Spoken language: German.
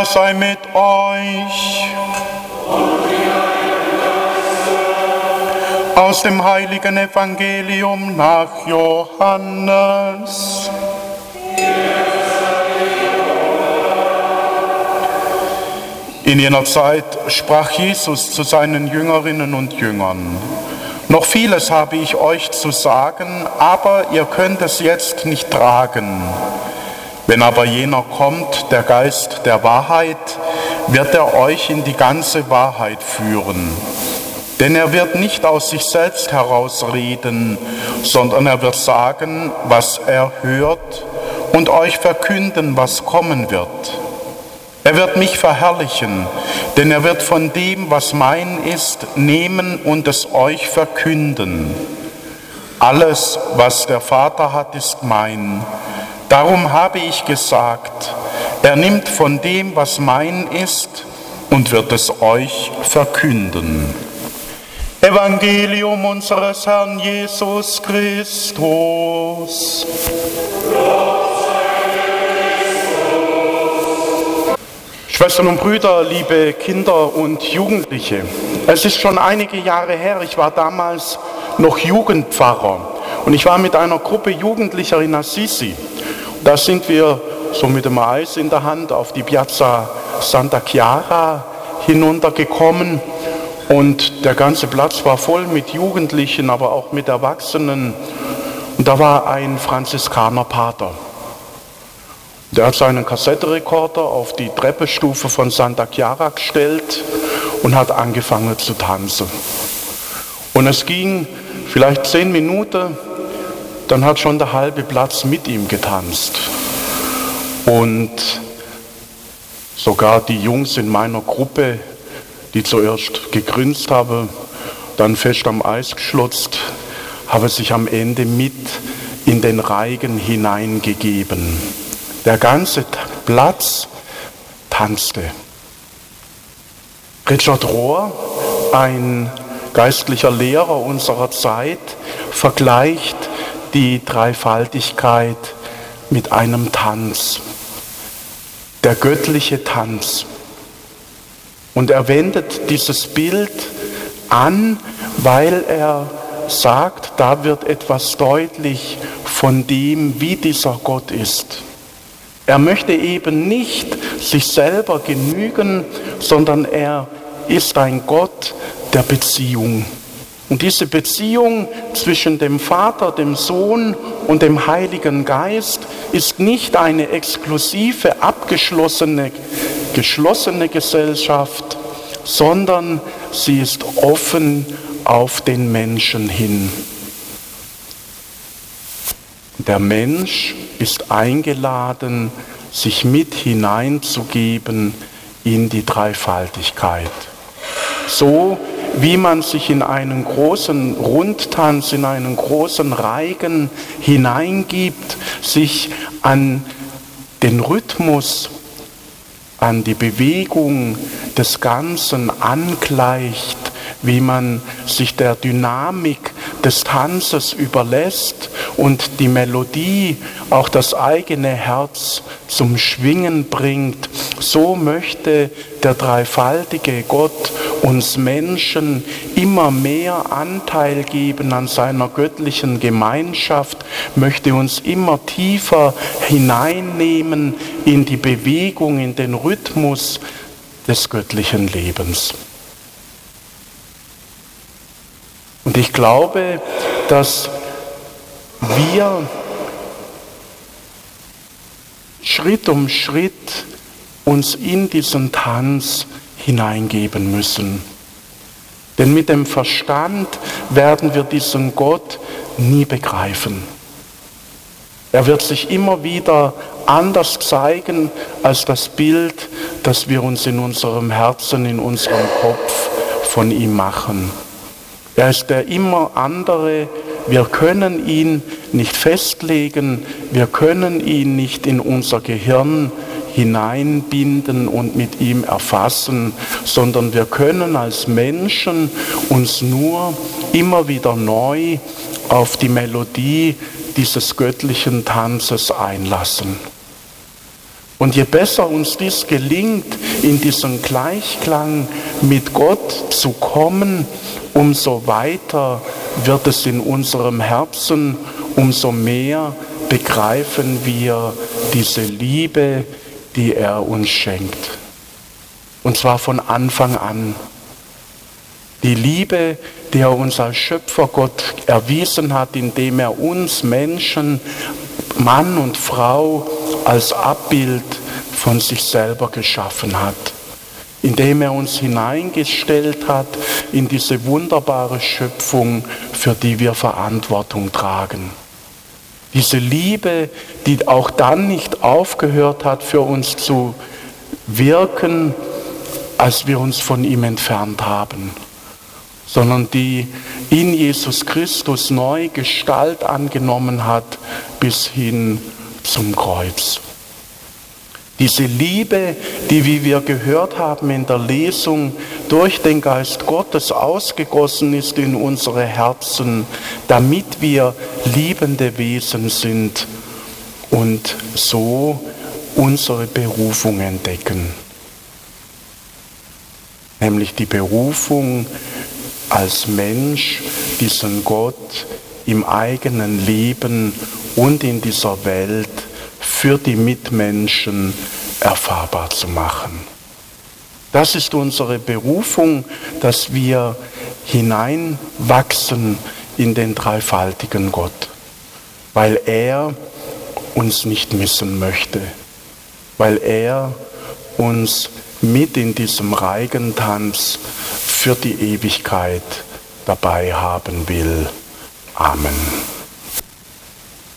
Herr sei mit euch. Aus dem heiligen Evangelium nach Johannes. In jener Zeit sprach Jesus zu seinen Jüngerinnen und Jüngern, noch vieles habe ich euch zu sagen, aber ihr könnt es jetzt nicht tragen. Wenn aber jener kommt, der Geist der Wahrheit, wird er euch in die ganze Wahrheit führen. Denn er wird nicht aus sich selbst herausreden, sondern er wird sagen, was er hört und euch verkünden, was kommen wird. Er wird mich verherrlichen, denn er wird von dem, was mein ist, nehmen und es euch verkünden. Alles, was der Vater hat, ist mein. Darum habe ich gesagt, er nimmt von dem, was mein ist, und wird es euch verkünden. Evangelium unseres Herrn Jesus Christus. Schwestern und Brüder, liebe Kinder und Jugendliche, es ist schon einige Jahre her, ich war damals noch Jugendpfarrer und ich war mit einer Gruppe Jugendlicher in Assisi. Da sind wir so mit dem Eis in der Hand auf die Piazza Santa Chiara hinuntergekommen und der ganze Platz war voll mit Jugendlichen, aber auch mit Erwachsenen. Und da war ein Franziskanerpater. Der hat seinen Kassettenrekorder auf die Treppestufe von Santa Chiara gestellt und hat angefangen zu tanzen. Und es ging vielleicht zehn Minuten, dann hat schon der halbe Platz mit ihm getanzt. Und sogar die Jungs in meiner Gruppe, die zuerst gegrinst haben, dann fest am Eis geschlotzt, haben sich am Ende mit in den Reigen hineingegeben. Der ganze Platz tanzte. Richard Rohr, ein geistlicher Lehrer unserer Zeit, vergleicht die Dreifaltigkeit mit einem Tanz, der göttliche Tanz. Und er wendet dieses Bild an, weil er sagt, da wird etwas deutlich von dem, wie dieser Gott ist. Er möchte eben nicht sich selber genügen, sondern er ist ein Gott der Beziehung. Und diese Beziehung zwischen dem Vater, dem Sohn und dem Heiligen Geist ist nicht eine exklusive, abgeschlossene, geschlossene Gesellschaft, sondern sie ist offen auf den Menschen hin. Der Mensch ist eingeladen, sich mit hineinzugeben in die Dreifaltigkeit. So wie man sich in einen großen Rundtanz, in einen großen Reigen hineingibt, sich an den Rhythmus, an die Bewegung des Ganzen angleicht, wie man sich der Dynamik des Tanzes überlässt und die Melodie auch das eigene Herz zum Schwingen bringt. So möchte der dreifaltige Gott uns Menschen immer mehr Anteil geben an seiner göttlichen Gemeinschaft, möchte uns immer tiefer hineinnehmen in die Bewegung, in den Rhythmus des göttlichen Lebens. Und ich glaube, dass wir Schritt um Schritt uns in diesen Tanz hineingeben müssen. Denn mit dem Verstand werden wir diesen Gott nie begreifen. Er wird sich immer wieder anders zeigen als das Bild, das wir uns in unserem Herzen, in unserem Kopf von ihm machen. Er ist der immer andere. Wir können ihn nicht festlegen. Wir können ihn nicht in unser Gehirn hineinbinden und mit ihm erfassen, sondern wir können als Menschen uns nur immer wieder neu auf die Melodie dieses göttlichen Tanzes einlassen. Und je besser uns dies gelingt, in diesen Gleichklang mit Gott zu kommen, umso weiter wird es in unserem Herzen, umso mehr begreifen wir diese Liebe, die er uns schenkt. Und zwar von Anfang an. Die Liebe, die er uns als Schöpfergott erwiesen hat, indem er uns Menschen, Mann und Frau, als Abbild von sich selber geschaffen hat, indem er uns hineingestellt hat in diese wunderbare Schöpfung, für die wir Verantwortung tragen. Diese Liebe, die auch dann nicht aufgehört hat, für uns zu wirken, als wir uns von ihm entfernt haben, sondern die in Jesus Christus neu Gestalt angenommen hat bis hin zum Kreuz. Diese Liebe, die, wie wir gehört haben in der Lesung, durch den Geist Gottes ausgegossen ist in unsere Herzen, damit wir liebende Wesen sind und so unsere Berufung entdecken. Nämlich die Berufung als Mensch, diesen Gott im eigenen Leben und in dieser Welt für die Mitmenschen erfahrbar zu machen. Das ist unsere Berufung, dass wir hineinwachsen in den dreifaltigen Gott, weil er uns nicht missen möchte, weil er uns mit in diesem Reigentanz für die Ewigkeit dabei haben will. Amen.